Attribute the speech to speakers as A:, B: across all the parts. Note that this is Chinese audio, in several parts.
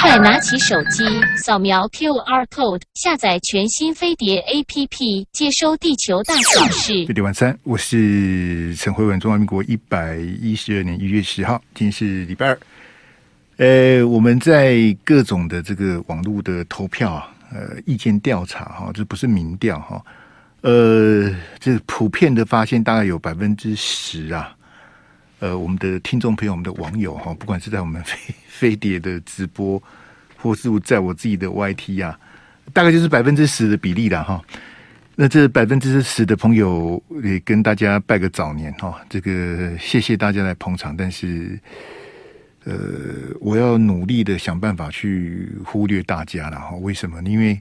A: 快拿起手机，扫描 QR code，下载全新飞碟 APP，接收地球大小事。
B: 飞碟晚餐，我是陈辉文，中华民国一百一十二年一月十号，今天是礼拜二。呃，我们在各种的这个网络的投票啊，呃，意见调查哈，这不是民调哈，呃，这普遍的发现大概有百分之十啊。呃，我们的听众朋友，我们的网友哈，不管是在我们飞 飞碟的直播，或是在我自己的 YT 啊，大概就是百分之十的比例了哈。那这百分之十的朋友也跟大家拜个早年哈，这个谢谢大家来捧场，但是呃，我要努力的想办法去忽略大家了哈。为什么？因为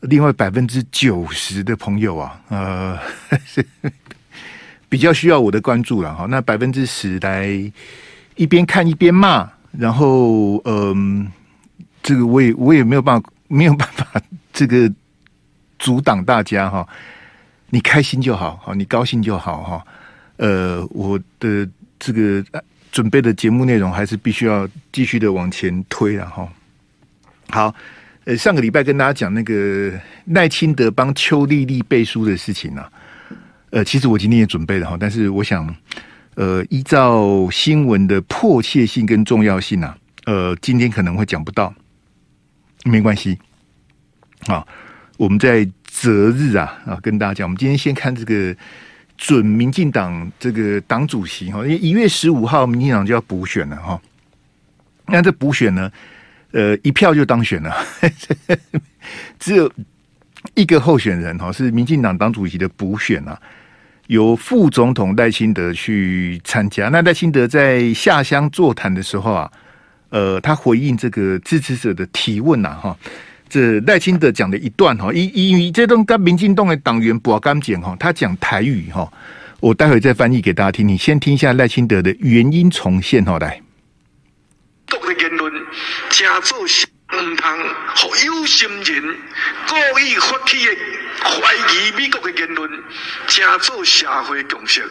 B: 另外百分之九十的朋友啊，呃。比较需要我的关注了哈，那百分之十来一边看一边骂，然后嗯，这个我也我也没有办法 没有办法这个阻挡大家哈，你开心就好，好你高兴就好哈，呃，我的这个准备的节目内容还是必须要继续的往前推了哈。好，呃，上个礼拜跟大家讲那个赖清德帮邱丽丽背书的事情呢。呃，其实我今天也准备了哈，但是我想，呃，依照新闻的迫切性跟重要性啊，呃，今天可能会讲不到，没关系，啊，我们在择日啊啊跟大家讲，我们今天先看这个准民进党这个党主席哈，因为一月十五号民进党就要补选了哈，那这补选呢，呃，一票就当选了，只有一个候选人哈，是民进党党主席的补选啊。由副总统赖清德去参加。那赖清德在下乡座谈的时候啊，呃，他回应这个支持者的提问呐，哈，这赖清德讲的一段哈，因因为这段跟民进党的党员不干净哈，他讲台语哈，我待会再翻译给大家听。你先听一下赖清德的原音重现哈，来。唔通互有心人故意发起的怀疑美国的言论，加做社会共识。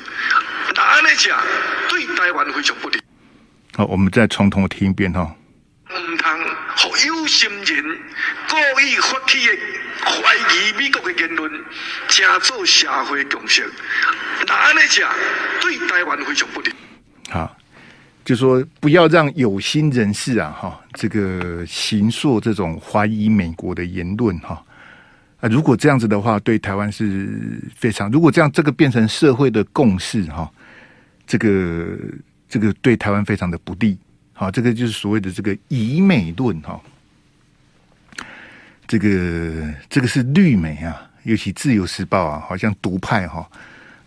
B: 那安尼讲对台湾非常不利。好，我们再从头听一遍哈。唔通互有心人故意发起的怀疑美国的言论，加做社会共识。那安尼讲对台湾非常不利。好。就说不要让有心人士啊，哈，这个行塑这种怀疑美国的言论，哈啊，如果这样子的话，对台湾是非常，如果这样这个变成社会的共识，哈，这个这个对台湾非常的不利，好，这个就是所谓的这个疑美论，哈，这个这个是绿美啊，尤其自由时报啊，好像独派哈，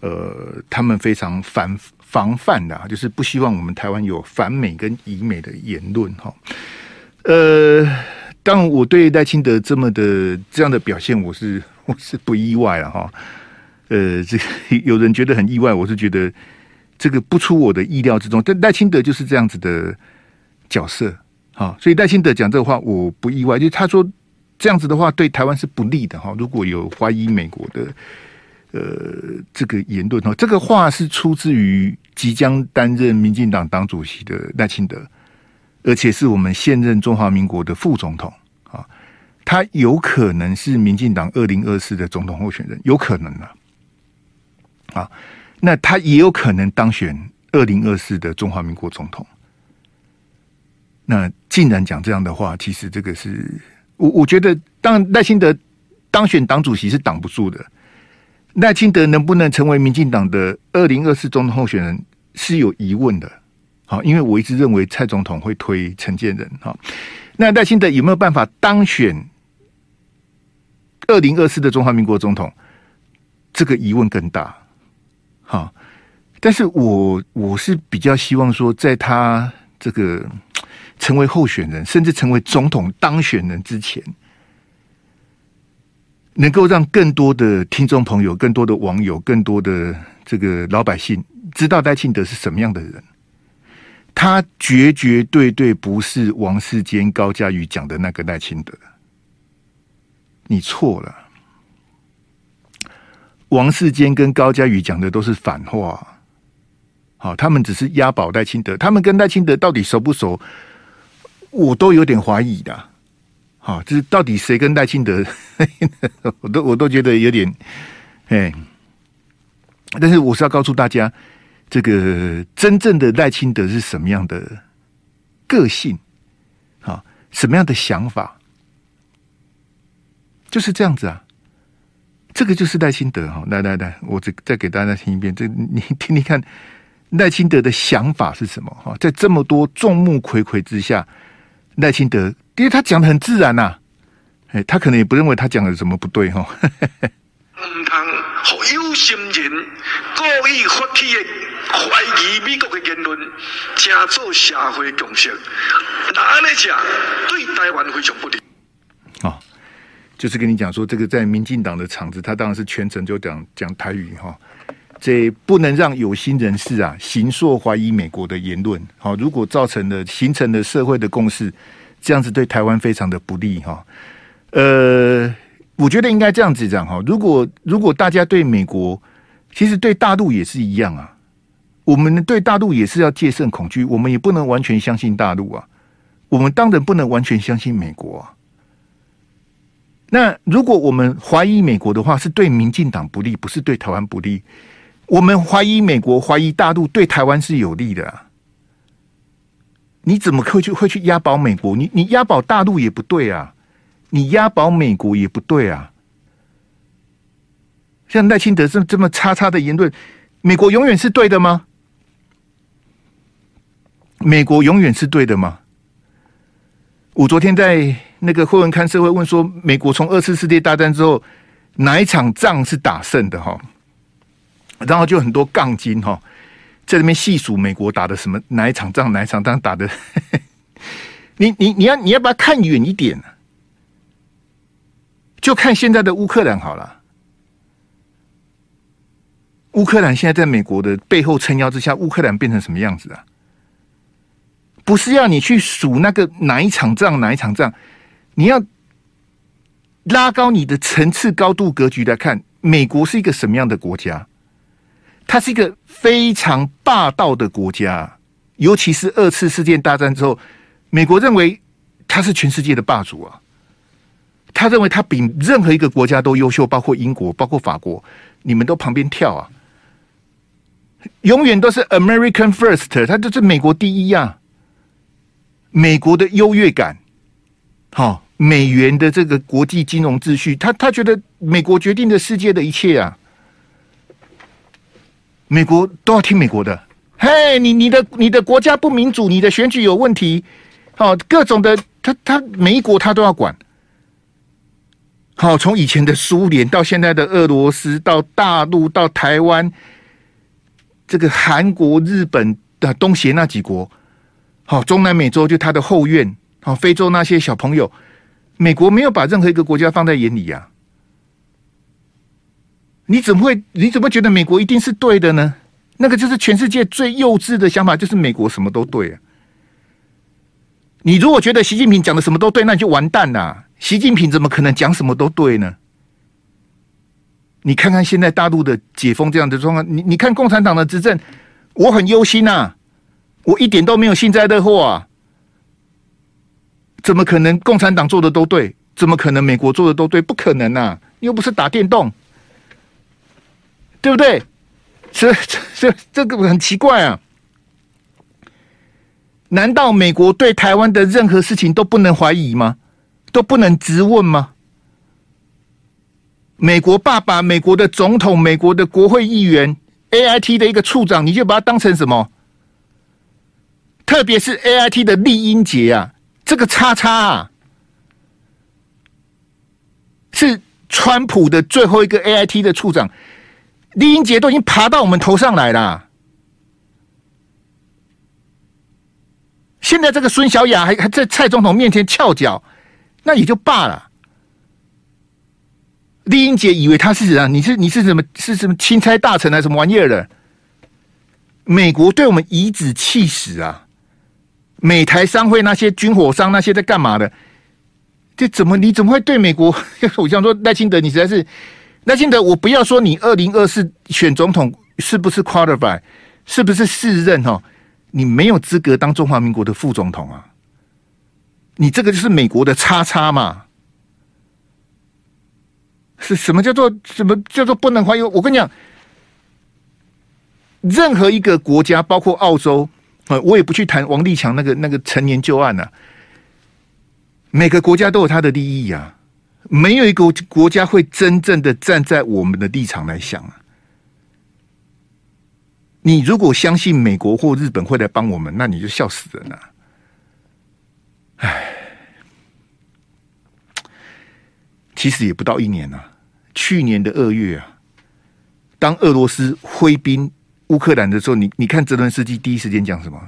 B: 呃，他们非常反。防范的，就是不希望我们台湾有反美跟疑美的言论哈。呃，当我对赖清德这么的这样的表现，我是 我是不意外了哈。呃，这 有人觉得很意外，我是觉得这个不出我的意料之中。但赖清德就是这样子的角色哈，所以赖清德讲这个话我不意外，就是他说这样子的话对台湾是不利的哈。如果有怀疑美国的。呃，这个言论哦，这个话是出自于即将担任民进党党主席的赖清德，而且是我们现任中华民国的副总统啊，他有可能是民进党二零二四的总统候选人，有可能啊，啊，那他也有可能当选二零二四的中华民国总统。那竟然讲这样的话，其实这个是我我觉得，当赖清德当选党主席是挡不住的。赖清德能不能成为民进党的二零二四总统候选人是有疑问的，好，因为我一直认为蔡总统会推陈建仁，好，那赖清德有没有办法当选二零二四的中华民国总统？这个疑问更大，好，但是我我是比较希望说，在他这个成为候选人，甚至成为总统当选人之前。能够让更多的听众朋友、更多的网友、更多的这个老百姓知道赖清德是什么样的人，他绝绝对对不是王世坚、高嘉宇讲的那个赖清德，你错了。王世坚跟高嘉宇讲的都是反话，好，他们只是押宝赖清德，他们跟赖清德到底熟不熟？我都有点怀疑的。好，就是到底谁跟赖清德？我都我都觉得有点，哎。但是我是要告诉大家，这个真正的赖清德是什么样的个性？好，什么样的想法？就是这样子啊。这个就是赖清德哈。来来来，我再再给大家听一遍，这你听听看，赖清德的想法是什么？哈，在这么多众目睽睽之下，赖清德。因为他讲的很自然呐、啊，哎，他可能也不认为他讲的什么不对哈。
C: 唔通和有心人故意发起的怀疑美国的言论，加做社会共识，那安尼讲对台湾非常不利。
B: 哦，就是跟你讲说，这个在民进党的场子，他当然是全程就讲讲台语哈。这不能让有心人士啊，形塑怀疑美国的言论。好，如果造成了形成了社会的共识。这样子对台湾非常的不利哈，呃，我觉得应该这样子讲哈。如果如果大家对美国，其实对大陆也是一样啊，我们对大陆也是要戒慎恐惧，我们也不能完全相信大陆啊，我们当然不能完全相信美国啊。那如果我们怀疑美国的话，是对民进党不利，不是对台湾不利。我们怀疑美国，怀疑大陆，对台湾是有利的。你怎么会去会去押宝美国？你你押宝大陆也不对啊，你押宝美国也不对啊。像赖清德这这么叉叉的言论，美国永远是对的吗？美国永远是对的吗？我昨天在那个会文看社会问说，美国从二次世界大战之后哪一场仗是打胜的哈？然后就很多杠精哈。在那边细数美国打的什么哪一场仗，哪一场仗打的，你你你要你要不要看远一点？就看现在的乌克兰好了。乌克兰现在在美国的背后撑腰之下，乌克兰变成什么样子啊？不是要你去数那个哪一场仗，哪一场仗，你要拉高你的层次高度格局来看，美国是一个什么样的国家？它是一个非常霸道的国家，尤其是二次世界大战之后，美国认为它是全世界的霸主啊。他认为他比任何一个国家都优秀，包括英国，包括法国，你们都旁边跳啊，永远都是 American First，他就是美国第一呀、啊。美国的优越感，好，美元的这个国际金融秩序，他他觉得美国决定了世界的一切啊。美国都要听美国的，嘿，你你的你的国家不民主，你的选举有问题，好，各种的，他他每一国他都要管。好，从以前的苏联到现在的俄罗斯，到大陆，到台湾，这个韩国、日本的东协那几国，好，中南美洲就他的后院，好，非洲那些小朋友，美国没有把任何一个国家放在眼里呀、你怎么会？你怎么觉得美国一定是对的呢？那个就是全世界最幼稚的想法，就是美国什么都对啊！你如果觉得习近平讲的什么都对，那你就完蛋了。习近平怎么可能讲什么都对呢？你看看现在大陆的解封这样的状况，你你看共产党的执政，我很忧心呐，我一点都没有幸灾乐祸啊！怎么可能共产党做的都对？怎么可能美国做的都对？不可能呐！又不是打电动。对不对？这这这个很奇怪啊！难道美国对台湾的任何事情都不能怀疑吗？都不能质问吗？美国爸爸、美国的总统、美国的国会议员、AIT 的一个处长，你就把他当成什么？特别是 AIT 的酈英杰啊，这个叉叉啊，是川普的最后一个 AIT 的处长。酈英杰都已经爬到我们头上来了，现在这个孙小雅还还在蔡总统面前翘脚，那也就罢了。酈英杰以为他是啊，你是你是什么是什么钦差大臣啊，什么玩意儿的？美国对我们颐指气使啊！美台商会那些军火商那些在干嘛的？这怎么你怎么会对美国？我想说赖清德，你实在是。赖清德，我不要说你二零二四选总统是不是 qualify，是不是四任哈？你没有资格当中华民国的副总统啊！你这个就是美国的叉叉嘛？是什么叫做什么叫做不能怀疑？我跟你讲，任何一个国家，包括澳洲啊，我也不去谈王立强那个那个陈年旧案啊。每个国家都有他的利益啊，没有一个国家会真正的站在我们的立场来想啊。你如果相信美国或日本会来帮我们，那你就笑死人了。唉，其实也不到一年了。去年的二月啊，当俄罗斯挥兵乌克兰的时候，你你看泽伦斯基第一时间讲什么？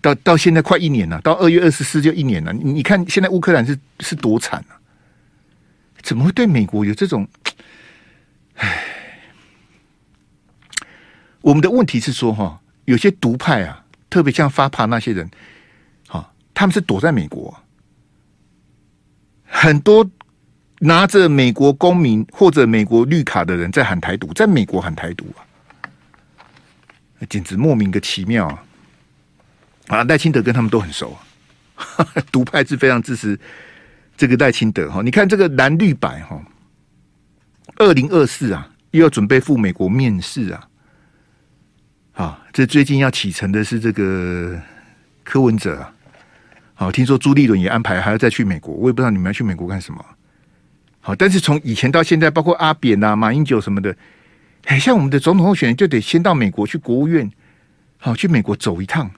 B: 到到现在快一年了，到二月二十四就一年了。你看现在乌克兰是是多惨啊？怎么会对美国有这种？唉，我们的问题是说哈，有些独派啊，特别像发帕那些人，哈，他们是躲在美国，很多拿着美国公民或者美国绿卡的人在喊台独，在美国喊台独啊，简直莫名的奇妙啊！啊，赖清德跟他们都很熟，独派是非常支持这个赖清德哈。你看这个蓝绿白哈，二零二四啊，又要准备赴美国面试啊。啊，这最近要启程的是这个柯文哲啊。好，听说朱立伦也安排还要再去美国，我也不知道你们要去美国干什么。好，但是从以前到现在，包括阿扁啊、马英九什么的，哎，像我们的总统候选人就得先到美国去国务院，好，去美国走一趟。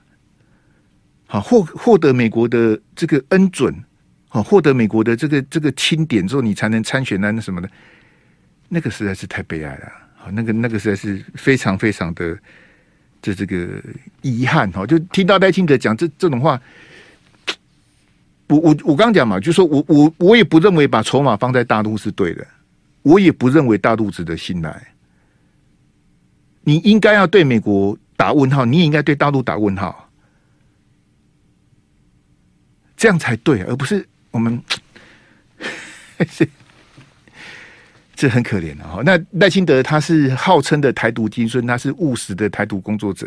B: 好，获获得美国的这个恩准，好，获得美国的这个这个钦点之后，你才能参选啊，那什么的，那个实在是太悲哀了。好，那个那个实在是非常非常的这这个遗憾。哈，就听到赖清德讲这这种话，我我我刚讲嘛，就说我我我也不认为把筹码放在大陆是对的，我也不认为大陆值得信赖。你应该要对美国打问号，你也应该对大陆打问号。这样才对，而不是我们，这很可怜的哈。那赖清德他是号称的台独金孙，他是务实的台独工作者。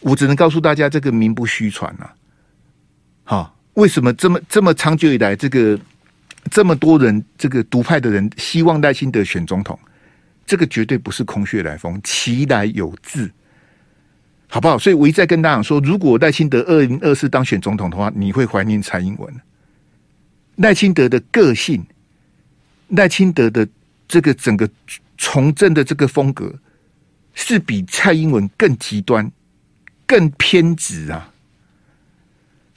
B: 我只能告诉大家，这个名不虚传啊。好，为什么这么这么长久以来，这个这么多人，这个独派的人希望赖清德选总统，这个绝对不是空穴来风，其来有自。好不好？所以我一再跟大家说，如果赖清德二零二四当选总统的话，你会怀念蔡英文。赖清德的个性，赖清德的这个整个从政的这个风格，是比蔡英文更极端、更偏执啊！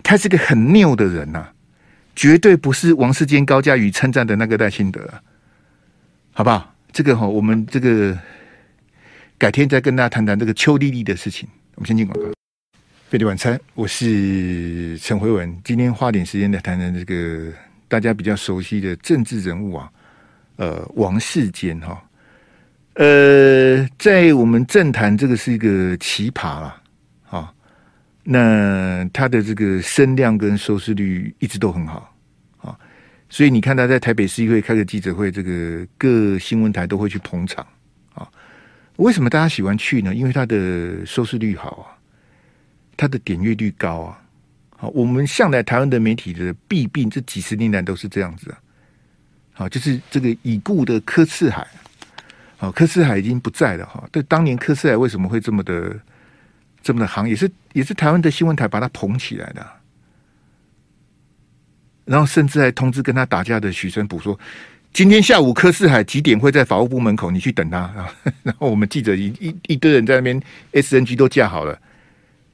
B: 他是个很拗的人呐、啊，绝对不是王世坚、高嘉瑜称赞的那个赖清德、好不好？这个哈，我们这个改天再跟大家谈谈这个邱丽丽的事情。我们先进广告。费力晚餐，我是陈辉文。今天花点时间来谈谈这个大家比较熟悉的政治人物啊，呃，王世坚哈。呃，在我们政坛，这个是一个奇葩了，啊。那他的这个声量跟收视率一直都很好啊，所以你看他在台北市议会开个记者会，这个各新闻台都会去捧场。为什么大家喜欢去呢？因为它的收视率好啊，它的点阅率高啊。好，我们向来台湾的媒体的弊病，这几十年来都是这样子啊。好，就是这个已故的柯赐海，好，柯赐海已经不在了哈。对，当年柯赐海为什么会这么的这么的行，也是也是台湾的新闻台把他捧起来的。然后甚至还通知跟他打架的许生普说。今天下午柯赐海几点会在法务部门口？你去等他啊！然后我们记者一一一堆人在那边，SNG 都架好了，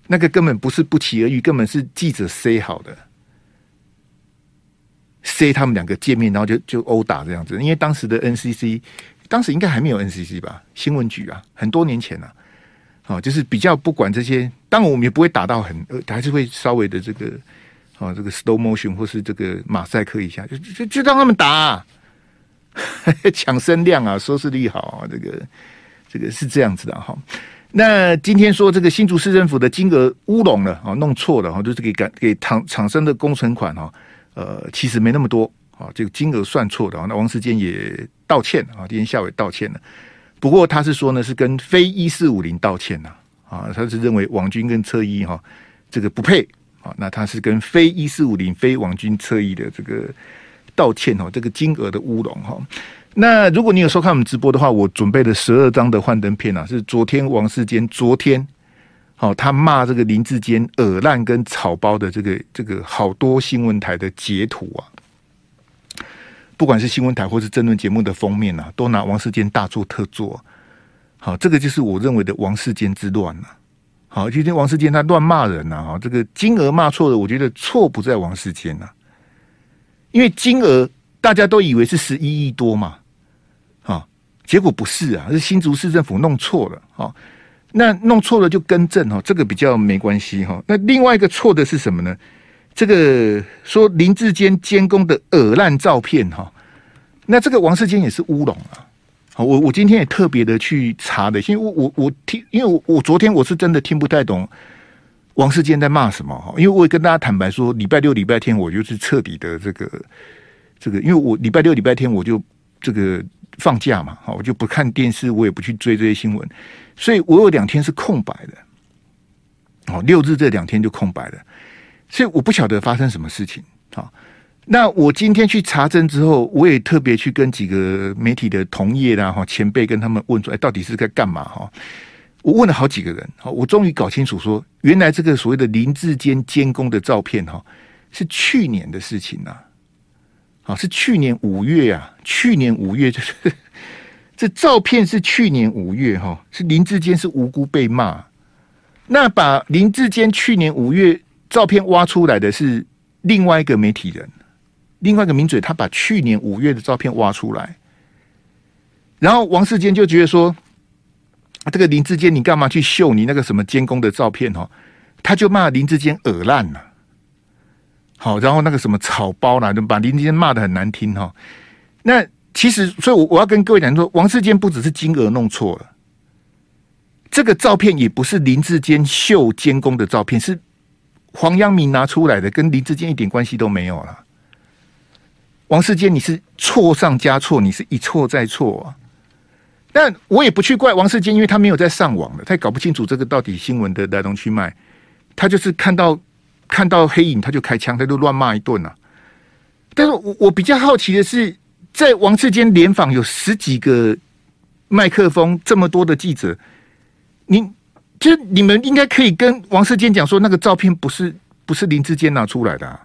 B: 那个根本不是不期而遇，根本是记者塞好的，塞他们两个见面，然后就就殴打这样子。因为当时的 NCC，当时应该还没有 NCC 吧？新闻局啊，很多年前了，哦，就是比较不管这些。当然我们也不会打到很，还是会稍微的这个，哦，这个 slow motion 或是这个马赛克一下，就就就让他们打。抢声量啊，收视率好啊，这个这个是这样子的哈。那今天说这个新竹市政府的金额乌龙了啊，弄错了哈，就是给给厂厂商的工程款哈，呃，其实没那么多啊，这个金额算错的。那王世坚也道歉啊，今天下午也道歉了。不过他是说呢，是跟非一四五零道歉呐啊，他是认为王军跟车衣哈这个不配啊，那他是跟非一四五零非王军侧翼的这个道歉哦，这个金额的乌龙哈。那如果你有收看我们直播的话，我准备了十二张的幻灯片啊，是昨天王世坚昨天，好他骂这个林志坚耳烂跟草包的这个这个好多新闻台的截图啊，不管是新闻台或是争论节目的封面啊，都拿王世坚大做特做。好，这个就是我认为的王世坚之乱了。好，今天王世坚他乱骂人呐，哈，这个金额骂错了，我觉得错不在王世坚呐，因为金额大家都以为是十一亿多嘛。啊结果不是啊，是新竹市政府弄错了哈。那弄错了就更正哈，这个比较没关系哈。那另外一个错的是什么呢？这个说林志坚监工的恶烂照片哈，那这个王世坚也是乌龙啊。好，我我今天也特别的去查的，因为我我我听，因为我我昨天我是真的听不太懂王世坚在骂什么哈。因为我也跟大家坦白说，礼拜六、礼拜天我就是彻底的这个这个，因为我礼拜六、礼拜天我就这个。放假嘛，哈，我就不看电视，我也不去追这些新闻，所以我有两天是空白的，哦，六日这两天就空白了，所以我不晓得发生什么事情。好，那我今天去查证之后，我也特别去跟几个媒体的同业啦、哈前辈跟他们问说，哎，到底是该干嘛？哈，我问了好几个人，好，我终于搞清楚说，原来这个所谓的林志坚监工的照片，哈，是去年的事情呐。啊，是去年五月啊，去年五月就是 这照片是去年五月哈，是林志坚是无辜被骂，那把林志坚去年五月照片挖出来的是另外一个媒体人，另外一个名嘴，他把去年五月的照片挖出来，然后王世坚就觉得说，这个林志坚你干嘛去秀你那个什么监工的照片哦，他就骂林志坚耳烂了。好，然后那个什么草包啦，就把林志坚骂得很难听哈。那其实，所以我我要跟各位讲说，王世坚不只是金额弄错了，这个照片也不是林志坚秀监工的照片，是黄阳明拿出来的，跟林志坚一点关系都没有了。王世坚，你是错上加错，你是一错再错啊。但我也不去怪王世坚，因为他没有在上网的，他也搞不清楚这个到底新闻的来龙去脉，他就是看到。看到黑影他就开枪，他就乱骂一顿啊。但是我我比较好奇的是，在王世坚联访有十几个麦克风，这么多的记者，你就你们应该可以跟王世坚讲说，那个照片不是不是林志坚拿出来的，啊，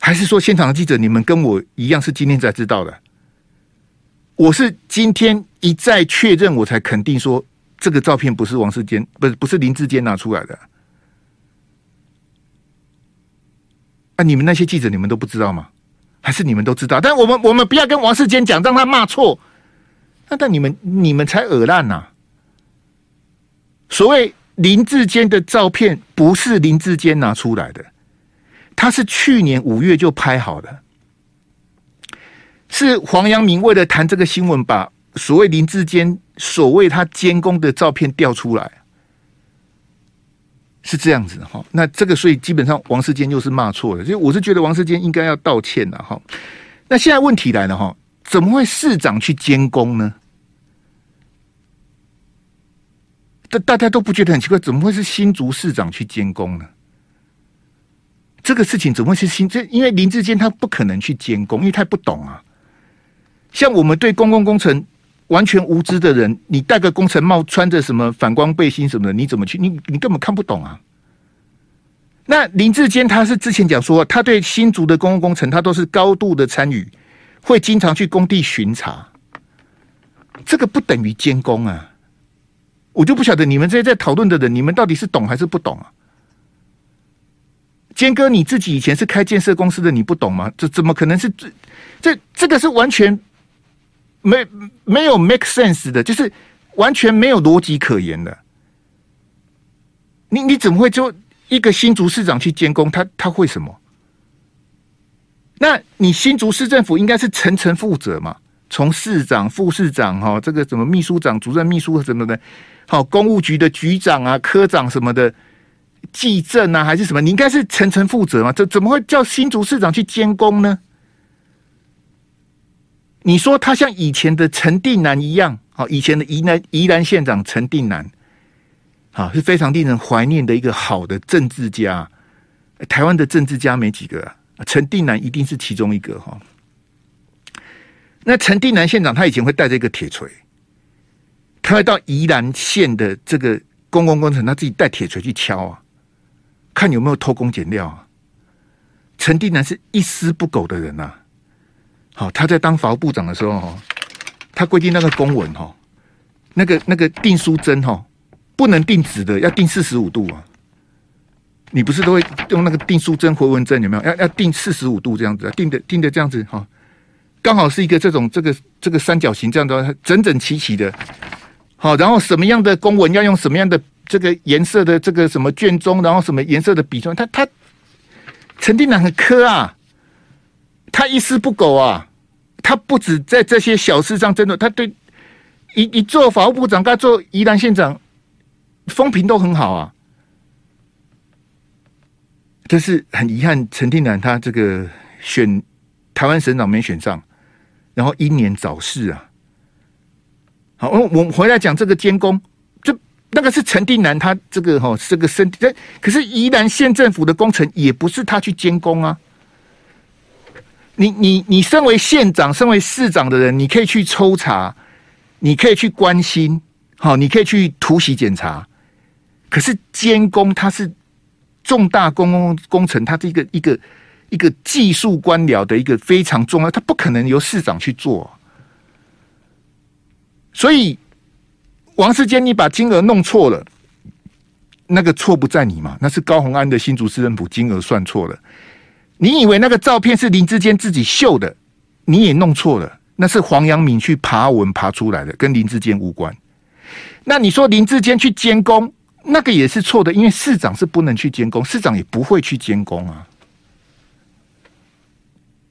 B: 还是说现场的记者你们跟我一样是今天才知道的？我是今天一再确认，我才肯定说这个照片不是王世坚，不是不是林志坚拿出来的。啊！你们那些记者，你们都不知道吗？还是你们都知道？但我们我们不要跟王世坚讲，让他骂错。那但你们你们才恶烂呐！所谓林志坚的照片不是林志坚拿出来的，他是去年五月就拍好的，是黄阳明为了谈这个新闻，把所谓林志坚所谓他监工的照片调出来。是这样子哈，那这个所以基本上王世坚又是骂错了，所以我是觉得王世坚应该要道歉的哈。那现在问题来了哈，怎么会市长去监工呢？大大家都不觉得很奇怪，怎么会是新竹市长去监工呢？这个事情怎么会是新？这因为林志坚他不可能去监工，因为他不懂啊。像我们对公共工程。完全无知的人，你戴个工程帽，穿着什么反光背心什么的，你怎么去？你你根本看不懂啊！那林志坚他是之前讲说，他对新竹的公共工程，他都是高度的参与，会经常去工地巡查。这个不等于监工啊！我就不晓得你们这些在讨论的人，你们到底是懂还是不懂啊？坚哥，你自己以前是开建设公司的，你不懂吗？这怎么可能是这这这个是完全。没没有 make sense 的，就是完全没有逻辑可言的。你你怎么会就一个新竹市长去监工？他他会什么？那你新竹市政府应该是层层负责嘛？从市长、副市长哈，这个什么秘书长、主任秘书什么的，好，公务局的局长啊、科长什么的，计政啊还是什么？你应该是层层负责嘛？这怎么会叫新竹市长去监工呢？你说他像以前的陈定南一样，好，以前的宜兰宜兰县长陈定南，啊，是非常令人怀念的一个好的政治家。台湾的政治家没几个，陈定南一定是其中一个哈。那陈定南县长他以前会带着一个铁锤，他会到宜兰县的这个公共工程，他自己带铁锤去敲啊，看有没有偷工减料啊。陈定南是一丝不苟的人呐。好，他在当法务部长的时候哈，他规定那个公文哈，那个那个订书针哈，不能订直的，要订四十五度啊。你不是都会用那个订书针、回纹针有没有？要要订四十五度这样子，订的订的这样子哈，刚好是一个这种这个这个三角形这样的，整整齐齐的。好，然后什么样的公文要用什么样的这个颜色的这个什么卷宗，然后什么颜色的笔状，他他陈定南很苛啊，他一丝不苟啊，他不止在这些小事上，真的他对一一做法务部长，他做宜兰县长，风评都很好啊。就是很遗憾，陈定南他这个选台湾省长没选上，然后英年早逝啊。好，我们回来讲这个监工，就那个是陈定南他这个哈这个身体，可是宜兰县政府的工程也不是他去监工啊。你你你身为县长、身为市长的人，你可以去抽查，你可以去关心，好，你可以去突袭检查。可是监工他是。重大公共工程，它是一个一个一个技术官僚的一个非常重要，它不可能由市长去做。所以王世坚，你把金额弄错了，那个错不在你嘛？那是高虹安的新竹市政府金额算错了。你以为那个照片是林志坚自己秀的，你也弄错了，那是黄阳明去爬文爬出来的，跟林志坚无关。那你说林志坚去监工？那个也是错的，因为市长是不能去监工，市长也不会去监工啊。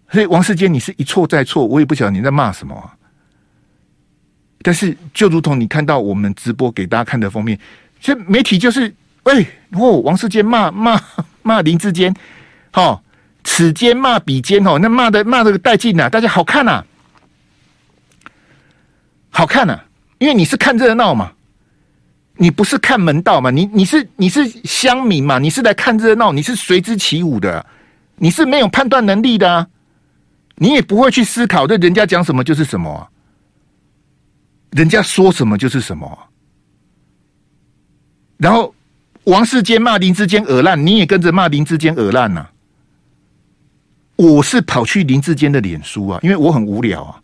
B: 所以王世坚，你是一错再错，我也不晓得你在骂什么。但是就如同你看到我们直播给大家看的封面，这媒体就是，哎，哦，王世坚骂骂骂林志坚，哦，此间骂彼间哦，那骂的骂的带劲呐，大家好看呐，好看呐，因为你是看热闹嘛。你不是看门道嘛？你你是你是乡民嘛？你是来看热闹？你是随之起舞的？你是没有判断能力的？你也不会去思考，对人家讲什么就是什么，人家说什么就是什么。然后王世坚骂林志坚恶烂，你也跟着骂林志坚恶烂呐？我是跑去林志坚的脸书啊，因为我很无聊啊，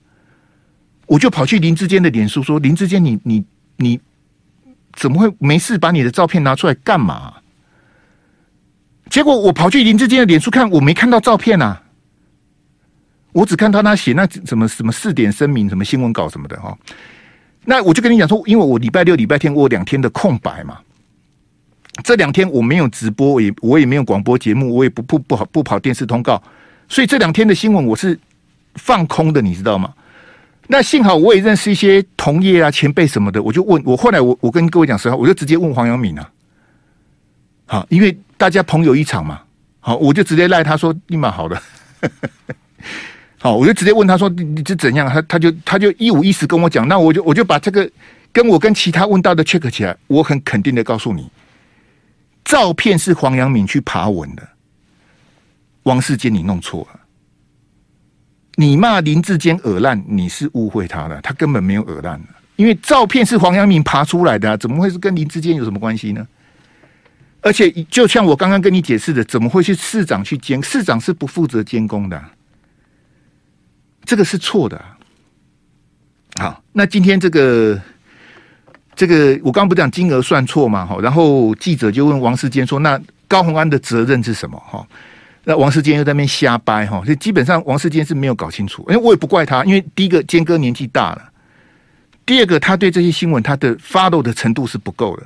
B: 我就跑去林志坚的脸书说：林志坚，你你你。怎么会没事把你的照片拿出来干嘛？结果我跑去林志坚的脸书看，我没看到照片啊，我只看到他写那什么什么四点声明、什么新闻稿什么的哈。那我就跟你讲说，因为我礼拜六、礼拜天我有两天的空白嘛，这两天我没有直播，也我也没有广播节目，我也不不不好不跑电视通告，所以这两天的新闻我是放空的，你知道吗？那幸好我也认识一些同业啊、前辈什么的，我就问我后来我我跟各位讲实话，我就直接问黄阳敏啊，好，因为大家朋友一场嘛，好，我就直接赖他说你蛮好的，好，我就直接问他说你你是怎样？他他就他就一五一十跟我讲，那我就我就把这个跟我跟其他问到的 check 起来，我很肯定的告诉你，照片是黄阳敏去爬文的，王世坚你弄错了。你骂林志坚恶烂，你是误会他了，他根本没有恶烂，因为照片是黄阳明爬出来的，怎么会是跟林志坚有什么关系呢？而且就像我刚刚跟你解释的，怎么会是市长去监？市长是不负责监工的，这个是错的。好，那今天这个这个，我刚不讲金额算错嘛？哈，然后记者就问王世坚说：“那高虹安的责任是什么？”哈。那王世坚又在那边瞎掰哈，所以基本上王世坚是没有搞清楚。因为我也不怪他，因为第一个坚哥年纪大了，第二个他对这些新闻他的 follow 的程度是不够的。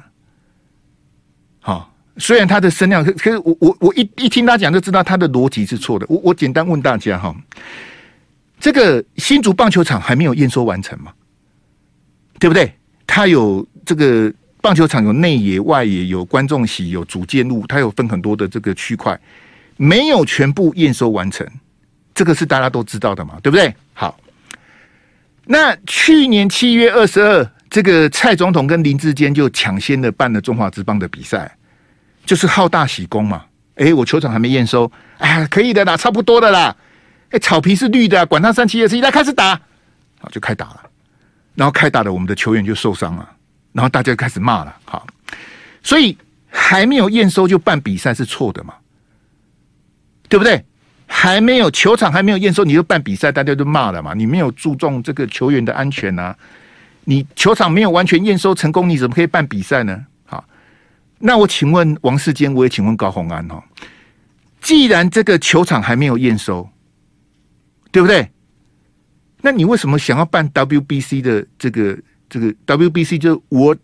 B: 好，虽然他的声量，可可是我我我一一听他讲就知道他的逻辑是错的。我我简单问大家哈，这个新竹棒球场还没有验收完成吗？对不对？他有这个棒球场有内野、外野，有观众席，有主建物，它有分很多的这个区块。没有全部验收完成，这个是大家都知道的嘛，对不对？好，那去年七月二十二这个蔡总统跟林志坚就抢先的办了中华职棒的比赛，就是好大喜功嘛。哎，我球场还没验收，哎，可以的啦，差不多的啦。哎，草皮是绿的，管他三七二十一，来开始打，好就开打了。然后开打了，我们的球员就受伤了，然后大家就开始骂了。好，所以还没有验收就办比赛是错的嘛？对不对？还没有球场还没有验收，你就办比赛，大家都骂了嘛？你没有注重这个球员的安全啊？你球场没有完全验收成功，你怎么可以办比赛呢？好，那我请问王世坚，我也请问高虹安哦，既然这个球场还没有验收，对不对？那你为什么想要办 WBC 的这个这个 WBC 就是 World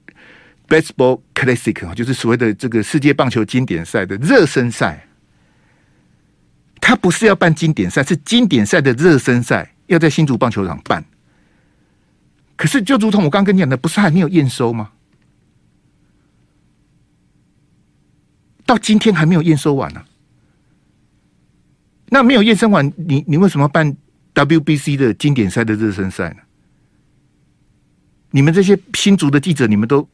B: Baseball Classic 就是所谓的这个世界棒球经典赛的热身赛？他不是要办经典赛，是经典赛的热身赛，要在新竹棒球场办。可是，就如同我刚跟你讲的，不是还没有验收吗？到今天还没有验收完呢、那没有验收完，你你为什么办 WBC 的经典赛的热身赛呢？你们这些新竹的记者，你们都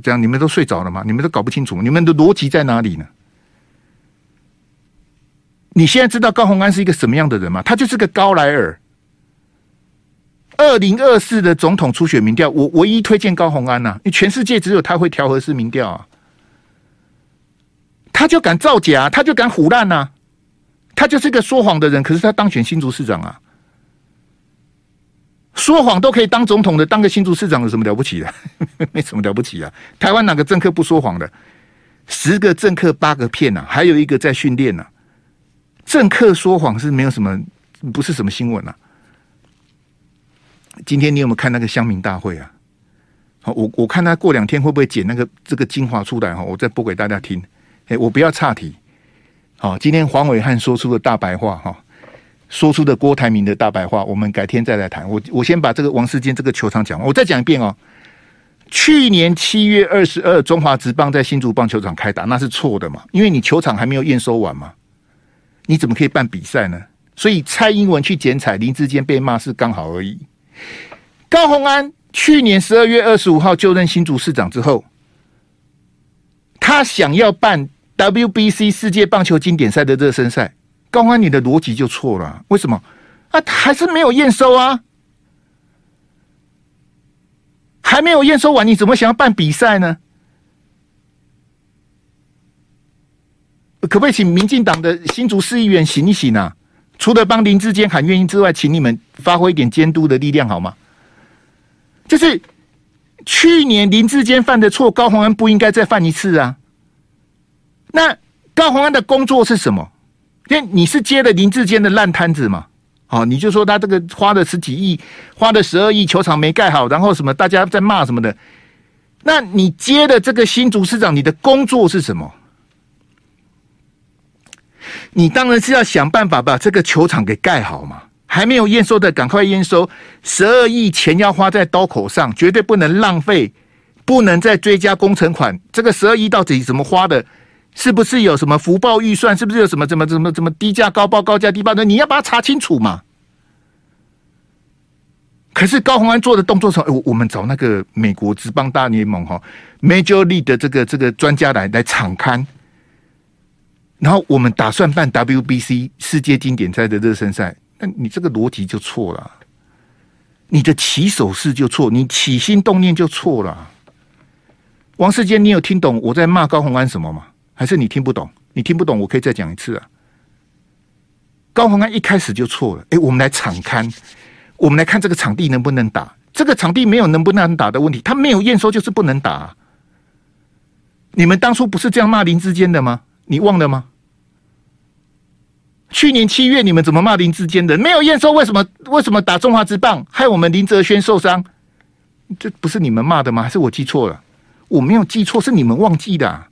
B: 这样，你们都睡着了吗？你们都搞不清楚，你们的逻辑在哪里呢？你现在知道高虹安是一个什么样的人吗？他就是个高莱尔。二零二四的总统初选民调，我唯一推荐高虹安呐、因为全世界只有他会调和式民调啊。他就敢造假，他就敢唬烂呐，他就是个说谎的人。可是他当选新竹市长啊，说谎都可以当总统的，当个新竹市长有什么了不起的？没什么了不起啊。台湾哪个政客不说谎的？十个政客八个骗呐、还有一个在训练呢。政客说谎是没有什么，不是什么新闻啊。今天你有没有看那个乡民大会啊？好，我我看他过两天会不会剪那个这个精华出来哈，我再播给大家听。哎，我不要岔题。好，今天黄伟汉说出的大白话哈，说出的郭台铭的大白话，我们改天再来谈。我我先把这个王世坚这个球场讲完，我再讲一遍哦。去年七月二十二，中华职棒在新竹棒球场开打，那是错的嘛？因为你球场还没有验收完嘛。你怎么可以办比赛呢？所以蔡英文去剪彩，林志坚被骂是刚好而已。高虹安去年十二月二十五号就任新竹市长之后，他想要办 WBC 世界棒球经典赛的热身赛，高安你的逻辑就错了。为什么？啊，还是没有验收啊，还没有验收完，你怎么想要办比赛呢？可不可以请民进党的新竹市议员醒一醒啊？除了帮林志坚喊愿意之外，请你们发挥一点监督的力量好吗？就是去年林志坚犯的错，高虹安不应该再犯一次啊。那高虹安的工作是什么？因为你是接了林志坚的烂摊子嘛？好，你就说他这个花了十几亿，花了十二亿，球场没盖好，然后什么大家在骂什么的。那你接的这个新竹市长，你的工作是什么？你当然是要想办法把这个球场给盖好嘛，还没有验收的赶快验收，十二亿钱要花在刀口上，绝对不能浪费，不能再追加工程款。这个十二亿到底怎么花的？是不是有什么福报预算？是不是有什么怎么怎么怎么低价高报、高价低报的？你要把它查清楚嘛。可是高虹安做的动作时候，我我们找那个美国职棒大联盟哈 Major League 的这个这个专家来来场刊。然后我们打算办 WBC 世界经典赛的热身赛，那你这个逻辑就错了，你的起手式就错，你起心动念就错了。王世坚，你有听懂我在骂高洪安什么吗？还是你听不懂？你听不懂，我可以再讲一次啊。高洪安一开始就错了。哎，我们来场刊，我们来看这个场地能不能打。这个场地没有能不能打的问题，他没有验收就是不能打。你们当初不是这样骂林志坚的吗？你忘了吗？去年七月，你们怎么骂林志坚的？没有验收，为什么？为什么打中华之棒，害我们林哲轩受伤？这不是你们骂的吗？还是我记错了？我没有记错，是你们忘记的。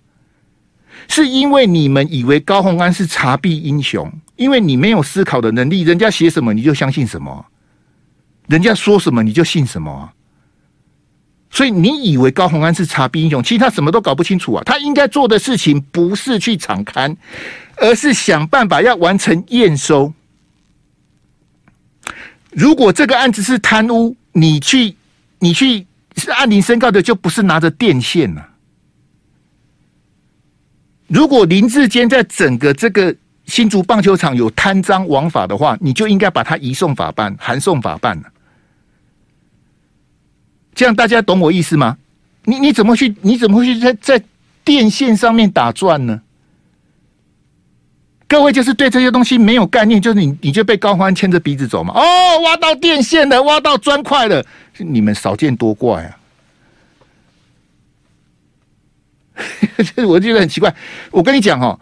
B: 是因为你们以为高虹安是查弊英雄，因为你没有思考的能力，人家写什么你就相信什么，人家说什么你就信什么。所以你以为高虹安是查弊英雄，其实他什么都搞不清楚啊！他应该做的事情不是去场勘，而是想办法要完成验收。如果这个案子是贪污，你去你去是按铃申告的，就不是拿着电线呐、啊。如果林志坚在整个这个新竹棒球场有贪赃枉法的话，你就应该把他移送法办，函送法办了。这样大家懂我意思吗？你你怎么去？你怎么会去在在电线上面打转呢？各位就是对这些东西没有概念，就是你你就被高欢牵着鼻子走嘛。哦，挖到电线了，挖到砖块了，你们少见多怪啊！我觉得很奇怪。我跟你讲哦，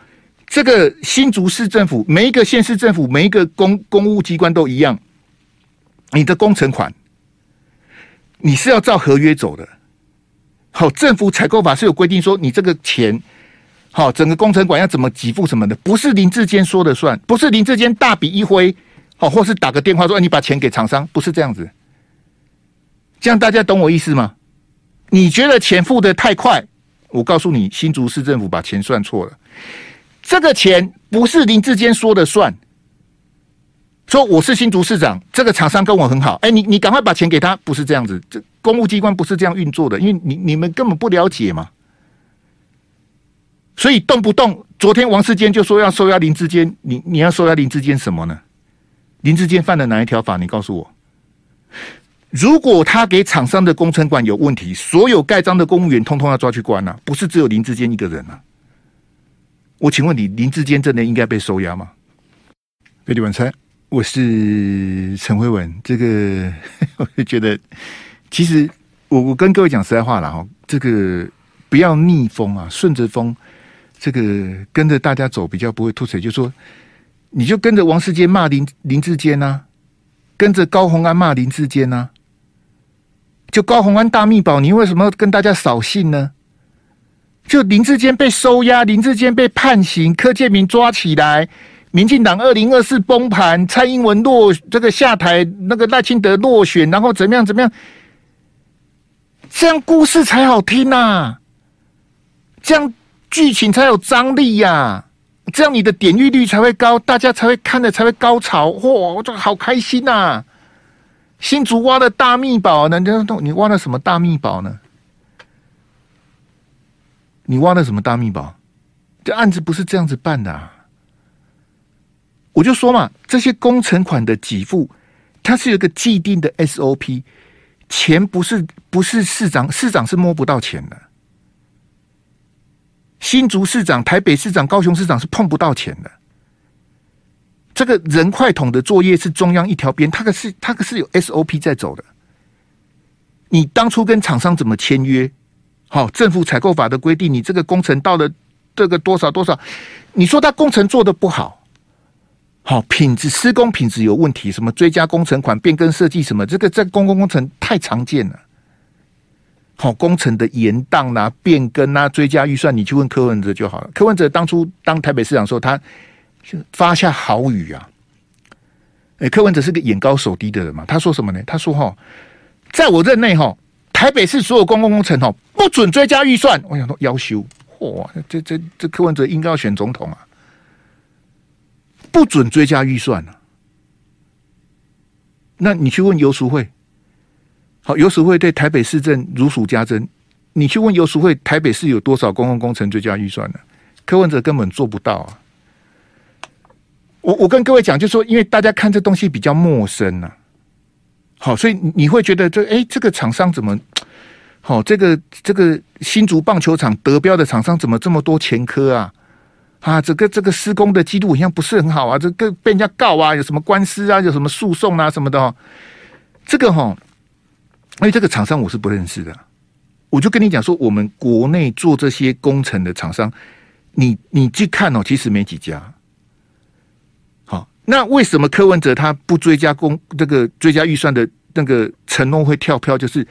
B: 这个新竹市政府每一个县市政府每一个公公务机关都一样，你的工程款你是要照合约走的。好，政府采购法是有规定说你这个钱。好，整个工程款要怎么给付什么的，不是林志坚说了算，不是林志坚大笔一挥，好，或是打个电话说你把钱给厂商，不是这样子。这样大家懂我意思吗？你觉得钱付得太快，我告诉你，新竹市政府把钱算错了。这个钱不是林志坚说了算，说我是新竹市长，这个厂商跟我很好，哎，你你赶快把钱给他，不是这样子，这公务机关不是这样运作的，因为你你们根本不了解嘛。所以动不动，昨天王世坚就说要收押林志坚，你你要收押林志坚什么呢？林志坚犯了哪一条法？你告诉我。如果他给厂商的工程款有问题，所有盖章的公务员通通要抓去关啊，不是只有林志坚一个人啊。我请问你，林志坚真的应该被收押吗？各位晚餐，我是陈辉文。这个 我就觉得，其实我我跟各位讲实在话了哈，这个不要逆风啊，顺着风。这个跟着大家走比较不会吐水，就说你就跟着王世坚骂林林志坚呐，跟着高洪安骂林志坚呐，就高洪安大秘宝，你为什么跟大家扫兴呢？就林志坚被收押，林志坚被判刑，柯建明抓起来，民进党二零二四崩盘，蔡英文落这个下台，那个赖清德落选，然后怎么样怎么样，这样故事才好听呐、啊，这样。剧情才有张力呀、啊，这样你的点阅率才会高，大家才会看的才会高潮。哇，我这个好开心呐、啊！新竹挖的大秘宝呢？你挖了什么大秘宝呢？你挖了什么大秘宝？这案子不是这样子办的、啊。我就说嘛，这些工程款的给付，它是有个既定的 SOP，钱不是不是市长，市长是摸不到钱的。新竹市长、台北市长、高雄市长是碰不到钱的。这个人快桶的作业是中央一条边，它可是它可是有 SOP 在走的。你当初跟厂商怎么签约？好，政府采购法的规定，你这个工程到了这个多少多少，你说他工程做的不好，好品质施工品质有问题，什么追加工程款、变更设计什么，这个在公共工程太常见了。好，工程的延宕啊、变更啊、追加预算，你去问柯文哲就好了。柯文哲当初当台北市长的时候，他就发下豪语啊。哎，柯文哲是个眼高手低的人嘛，他说什么呢？他说：“哈，在我任内，哈，台北市所有公共工程，哈，不准追加预算。”我想说，要修，嚯，这这这柯文哲应该要选总统啊，不准追加预算啊。那你去问游淑慧。好，游淑慧对台北市政如数家珍。你去问游淑慧，台北市有多少公共工程追加预算呢？柯文哲根本做不到啊！我我跟各位讲，就是说，因为大家看这东西比较陌生啊。好，所以你会觉得这哎，这个厂商怎么好？这个这个新竹棒球场得标的厂商怎么这么多前科啊？啊，这个这个施工的记录好像不是很好啊，这个被人家告啊，有什么官司啊，有什么诉讼啊什么的哦。这个哈。因为这个厂商我是不认识的，我就跟你讲说，我们国内做这些工程的厂商，你你去看哦，其实没几家。好，那为什么柯文哲他不追加工这个追加预算的那个承诺会跳票？就是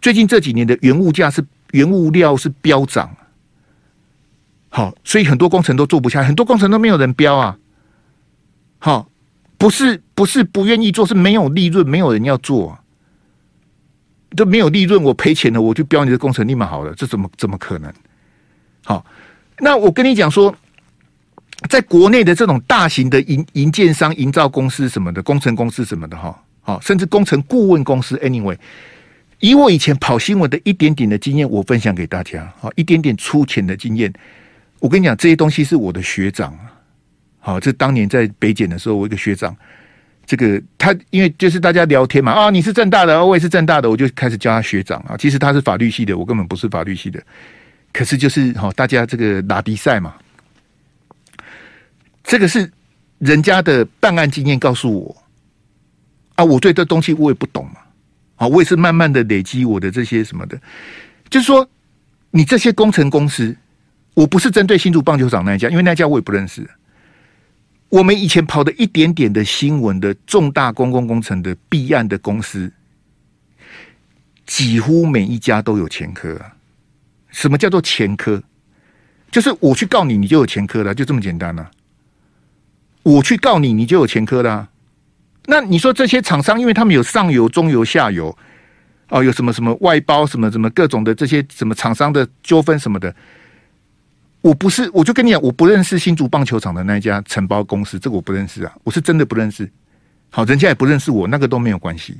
B: 最近这几年的原物价是原物料是飙涨，好，所以很多工程都做不下，很多工程都没有人标啊。好，不是不是不愿意做，是没有利润，没有人要做。都没有利润，我赔钱了，我就标你的工程立马好了，这怎么怎么可能？好，那我跟你讲说，在国内的这种大型的营营建商、营造公司什么的、工程公司什么的，哈，好，甚至工程顾问公司，anyway，以我以前跑新闻的一点点的经验，我分享给大家。好，一点点粗浅的经验，我跟你讲，这些东西是我的学长。好，这当年在北检的时候，我一个学长，这个他因为就是大家聊天嘛，啊，你是正大的，我也是正大的，我就开始叫他学长啊。其实他是法律系的，我根本不是法律系的。可是就是好，大家这个打比赛嘛，这个是人家的办案经验告诉我啊，我对这东西我也不懂嘛。啊，我也是慢慢的累积我的这些什么的，就是说，你这些工程公司，我不是针对新竹棒球场那一家，因为那家我也不认识。我们以前跑的一点点的新闻的重大公共工程的弊案的公司，几乎每一家都有前科。什么叫做前科？就是我去告你，你就有前科了，就这么简单了。我去告你，你就有前科了。那你说这些厂商，因为他们有上游、中游、下游，哦，有什么什么外包、什么什么各种的这些什么厂商的纠纷什么的，我不是，我就跟你讲，我不认识新竹棒球场的那家承包公司，这个我不认识啊，我是真的不认识。好，人家也不认识我，那个都没有关系。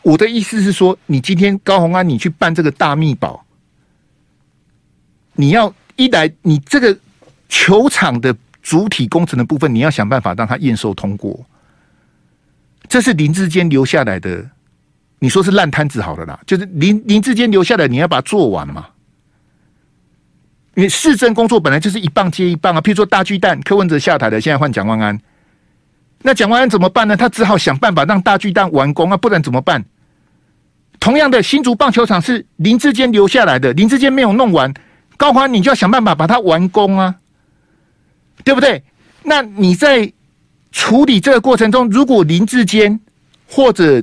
B: 我的意思是说，你今天高虹安，你去办这个大秘宝，你要一来，你这个球场的主体工程的部分，你要想办法让它验收通过。这是林志坚留下来的，你说是烂摊子好了啦，就是林林志坚留下来，你要把它做完嘛。因为市政工作本来就是一棒接一棒啊，譬如说大巨蛋柯文哲下台了，现在换蒋万安，那蒋万安怎么办呢？他只好想办法让大巨蛋完工啊，不然怎么办？同样的，新竹棒球场是林志坚留下来的，林志坚没有弄完，高虹安你就要想办法把它完工啊，对不对？那你在。处理这个过程中，如果林志坚或者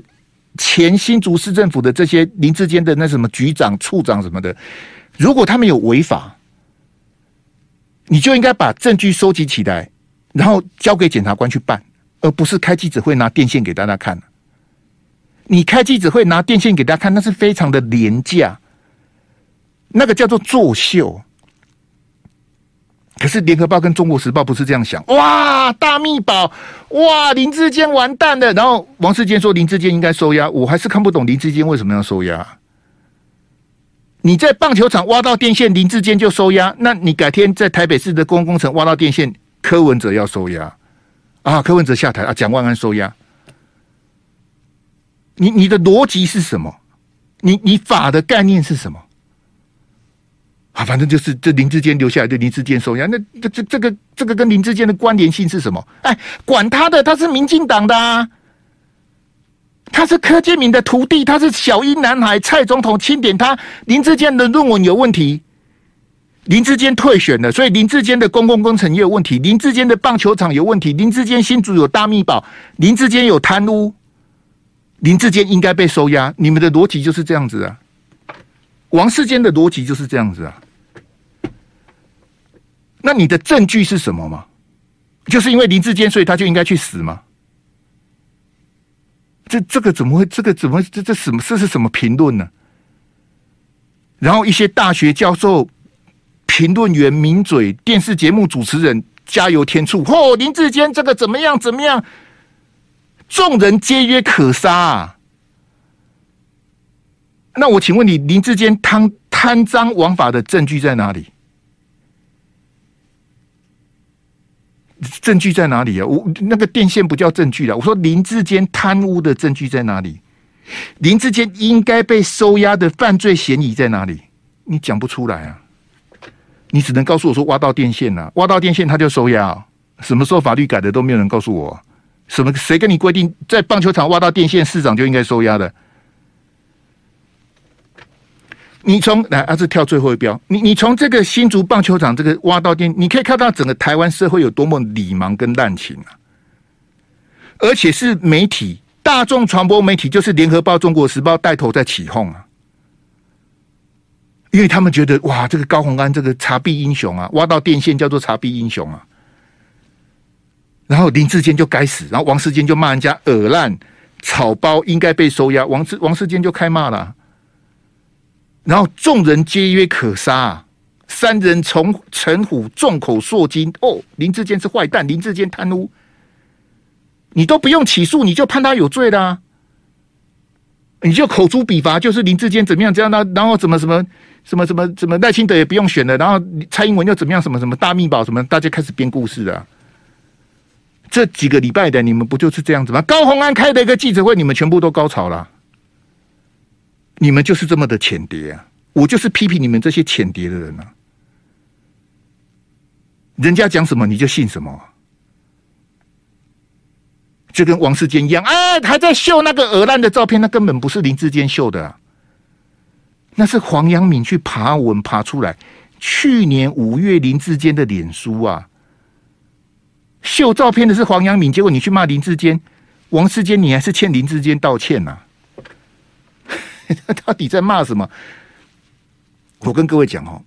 B: 前新竹市政府的这些林志坚的那什么局长、处长什么的，如果他们有违法，你就应该把证据收集起来，然后交给检察官去办，而不是开记者会拿电线给大家看。你开记者会拿电线给大家看，那是非常的廉价，那个叫做作秀。可是联合报跟中国时报不是这样想，哇，大秘宝，哇，林志坚完蛋了。然后王世坚说林志坚应该收押，我还是看不懂林志坚为什么要收押。你在棒球场挖到电线，林志坚就收押，那你改天在台北市的公共工程挖到电线，柯文哲要收押啊？柯文哲下台啊？蒋万安收押？你你的逻辑是什么？你你法的概念是什么？啊，反正就是这林志坚留下来的林志坚收押，那这这这个这个跟林志坚的关联性是什么？哎，管他的，他是民进党的啊，他是柯建铭的徒弟，他是小英男孩，蔡总统钦点他，林志坚的论文有问题，林志坚退选了，所以林志坚的公共工程也有问题，林志坚的棒球场有问题，林志坚新竹有大秘宝，林志坚有贪污，林志坚应该被收押，你们的逻辑就是这样子啊。王世坚的逻辑就是这样子啊，那你的证据是什么吗？就是因为林志坚，所以他就应该去死吗？这这个怎么会？这个怎么这这什么这是什么评论呢？然后一些大学教授、评论员、名嘴、电视节目主持人加油添醋，嚯、林志坚这个怎么样？怎么样？众人皆曰可杀啊！那我请问你，林志坚贪贪赃枉法的证据在哪里？证据在哪里啊？我那个电线不叫证据了。我说林志坚贪污的证据在哪里？林志坚应该被收押的犯罪嫌疑在哪里？你讲不出来啊！你只能告诉我说挖到电线了，挖到电线他就收押。什么时候法律改的都没有人告诉我。什么？谁跟你规定在棒球场挖到电线，市长就应该收押的？你从来啊，是跳最后一标。你你从这个新竹棒球场这个挖到电，你可以看到整个台湾社会有多么理盲跟滥情啊！而且是媒体大众传播媒体，就是联合报、中国时报带头在起哄啊，因为他们觉得哇，这个高虹安这个查弊英雄啊，挖到电线叫做查弊英雄啊。然后林志坚就该死，然后王世坚就骂人家耳烂草包，应该被收押。王世王世坚就开骂了。然后众人皆曰可杀，三人从陈虎众口铄金。哦，林志坚是坏蛋，林志坚贪污，你都不用起诉，你就判他有罪啦。你就口诛笔伐，就是林志坚怎么样这样，那然后怎么什么什么什么什么赖清德也不用选了，然后蔡英文又怎么样什么什么大秘宝什么，大家开始编故事啊。这几个礼拜的你们不就是这样子吗？高虹安开的一个记者会，你们全部都高潮了。你们就是这么的浅碟啊！我就是批评你们这些浅碟的人啊！人家讲什么你就信什么，就跟王世坚一样，哎，还在秀那个鹅烂的照片，那根本不是林志坚秀的啊，那是黄阳明去爬文爬出来。去年五月林志坚的脸书啊。秀照片的是黄阳明，结果你去骂林志坚、王世坚，你还是欠林志坚道歉呐、啊？他 到底在骂什么？我跟各位讲哦，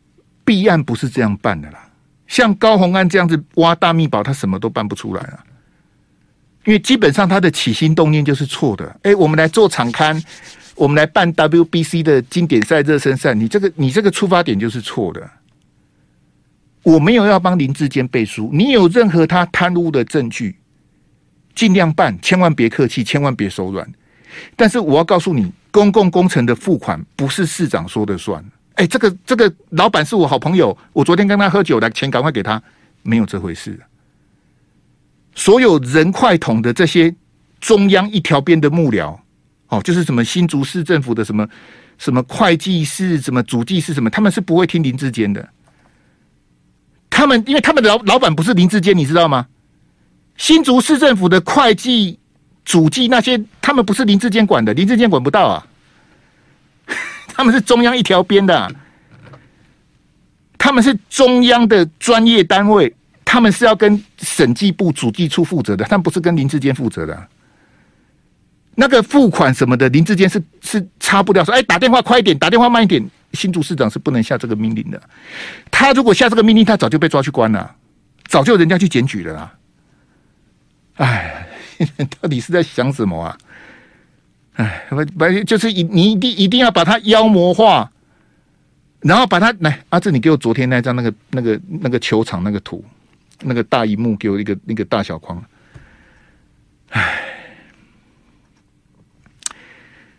B: 弊案不是这样办的啦。像高虹安这样子挖大秘宝，他什么都办不出来啊。因为基本上他的起心动念就是错的。哎，我们来做场刊，我们来办 WBC 的经典赛、热身赛，你这个你这个出发点就是错的。我没有要帮林志坚背书，你有任何他贪污的证据，尽量办，千万别客气，千万别手软。但是我要告诉你，公共工程的付款不是市长说的算。哎，这个这个老板是我好朋友，我昨天跟他喝酒，的钱赶快给他，没有这回事。所有人快统的这些中央一条边的幕僚，哦，就是什么新竹市政府的什么什么会计师、什么主计是什么，他们是不会听林志坚的。他们因为他们的老老板不是林志坚，你知道吗？新竹市政府的会计、主计那些，他们不是林志坚管的，林志坚管不到啊。他们是中央一条边的，他们是中央的专业单位，他们是要跟审计部主计处负责的，他们不是跟林志坚负责的。那个付款什么的，林志坚是是差不了说，哎，打电话快一点，打电话慢一点。新竹市长是不能下这个命令的，他如果下这个命令，他早就被抓去关了，早就人家去检举了啦。哎，到底是在想什么啊？哎，不不，就是你你一定一定要把他妖魔化，然后把他来阿志，你给我昨天那张那个那个那个球场那个图，那个大荧幕给我一个那个大小框。哎。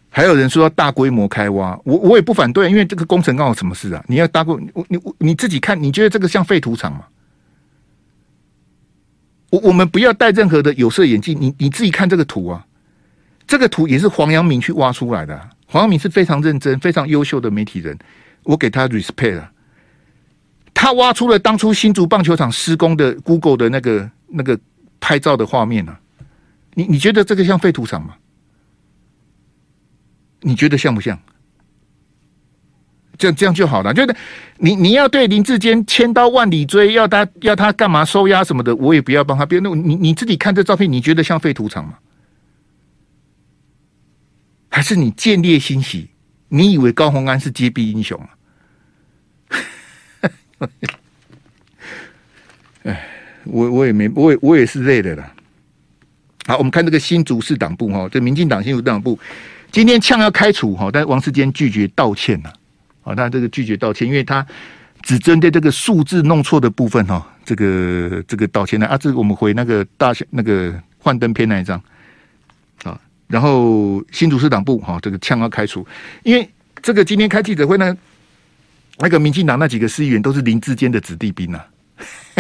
B: 还有人说要大规模开挖，我我也不反对，因为这个工程刚好什么事啊？你要大规，你你你自己看，你觉得这个像废土场吗？我我们不要戴任何的有色眼镜，你你自己看这个图啊，这个图也是黄阳明去挖出来的。黄阳明是非常认真、非常优秀的媒体人，我给他 respect 啊。他挖出了当初新竹棒球场施工的 Google 的那个那个拍照的画面啊。你你觉得这个像废土场吗？你觉得像不像？这样这样就好了。就是你你要对林志坚千刀万里追，要他要他干嘛收押什么的，我也不要帮他编。那你你自己看这照片，你觉得像废土场吗？还是你见猎心喜？你以为高洪安是揭弊英雄啊？哎，我我也没，我也我也是累的啦。好，我们看这个新竹市党部哈，这民进党新竹党部。今天呛要开除哈，但王世坚拒绝道歉呐。啊，他这个拒绝道歉，因为他只针对这个数字弄错的部分哈，这个这个道歉呢啊，这我们回那个大那个幻灯片那一张啊，然后新竹市党部哈，这个呛要开除，因为这个今天开记者会呢，那个民进党那几个市议员都是林志坚的子弟兵呐，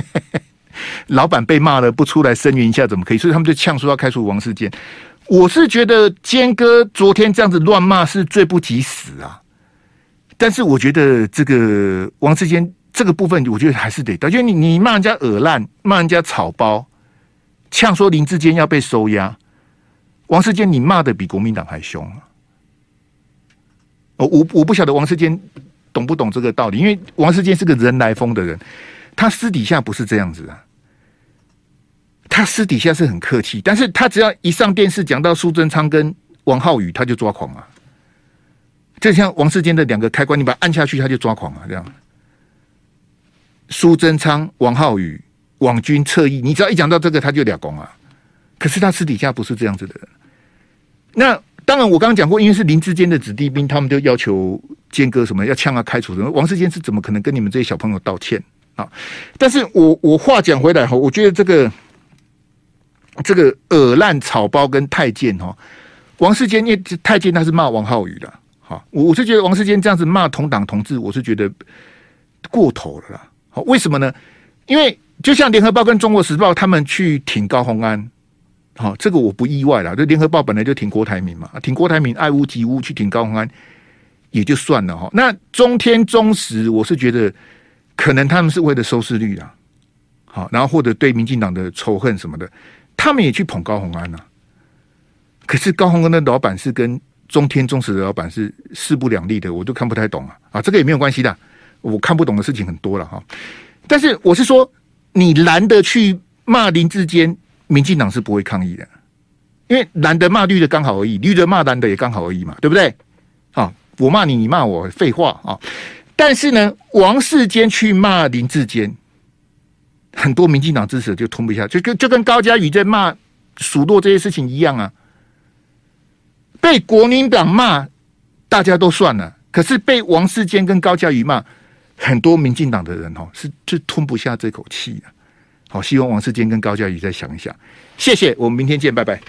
B: 老板被骂了不出来声援一下怎么可以？所以他们就呛说要开除王世坚。我是觉得坚哥昨天这样子乱骂是罪不及死啊，但是我觉得这个王世坚这个部分，我觉得还是得，因为你你骂人家耳烂，骂人家草包，呛说林志坚要被收押，王世坚你骂的比国民党还凶啊！我我不晓得王世坚懂不懂这个道理，因为王世坚是个人来疯的人，他私底下不是这样子啊。他私底下是很客气，但是他只要一上电视讲到苏贞昌跟王浩宇，他就抓狂啊！就像王世坚的两个开关，你把它按下去，他就抓狂啊！这样，苏贞昌、王浩宇、网军侧翼，你只要一讲到这个，他就俩攻啊！可是他私底下不是这样子的。那当然，我刚刚讲过，因为是林志坚的子弟兵，他们就要求坚哥什么要呛啊、开除什么。王世坚是怎么可能跟你们这些小朋友道歉啊？但是我我话讲回来哈，我觉得这个。这个耳烂草包跟太监哈，王世坚因为太监他是骂王浩宇的，好，我我是觉得王世坚这样子骂同党同志，我是觉得过头了啦。好，为什么呢？因为就像联合报跟中国时报他们去挺高虹安，好，这个我不意外啦。就联合报本来就挺郭台铭嘛，挺郭台铭爱屋及乌去挺高虹安也就算了哈。那中天中时，我是觉得可能他们是为了收视率啊。好，然后或者对民进党的仇恨什么的，他们也去捧高虹安呐、可是高虹安的老板是跟中天中实的老板是势不两立的，我都看不太懂啊。啊，这个也没有关系的，我看不懂的事情很多了哈。但是我是说，你蓝的去骂林志坚，民进党是不会抗议的，因为蓝的骂绿的刚好而已，绿的骂蓝的也刚好而已嘛，对不对？啊，我骂你，你骂我，废话啊。但是呢，王世坚去骂林志坚。很多民进党支持就吞不下，就跟就跟高嘉宇在骂数落这些事情一样啊。被国民党骂，大家都算了；可是被王世坚跟高嘉瑜骂，很多民进党的人哦，是是吞不下这口气的。好，希望王世坚跟高嘉瑜再想一想。谢谢，我们明天见，拜拜。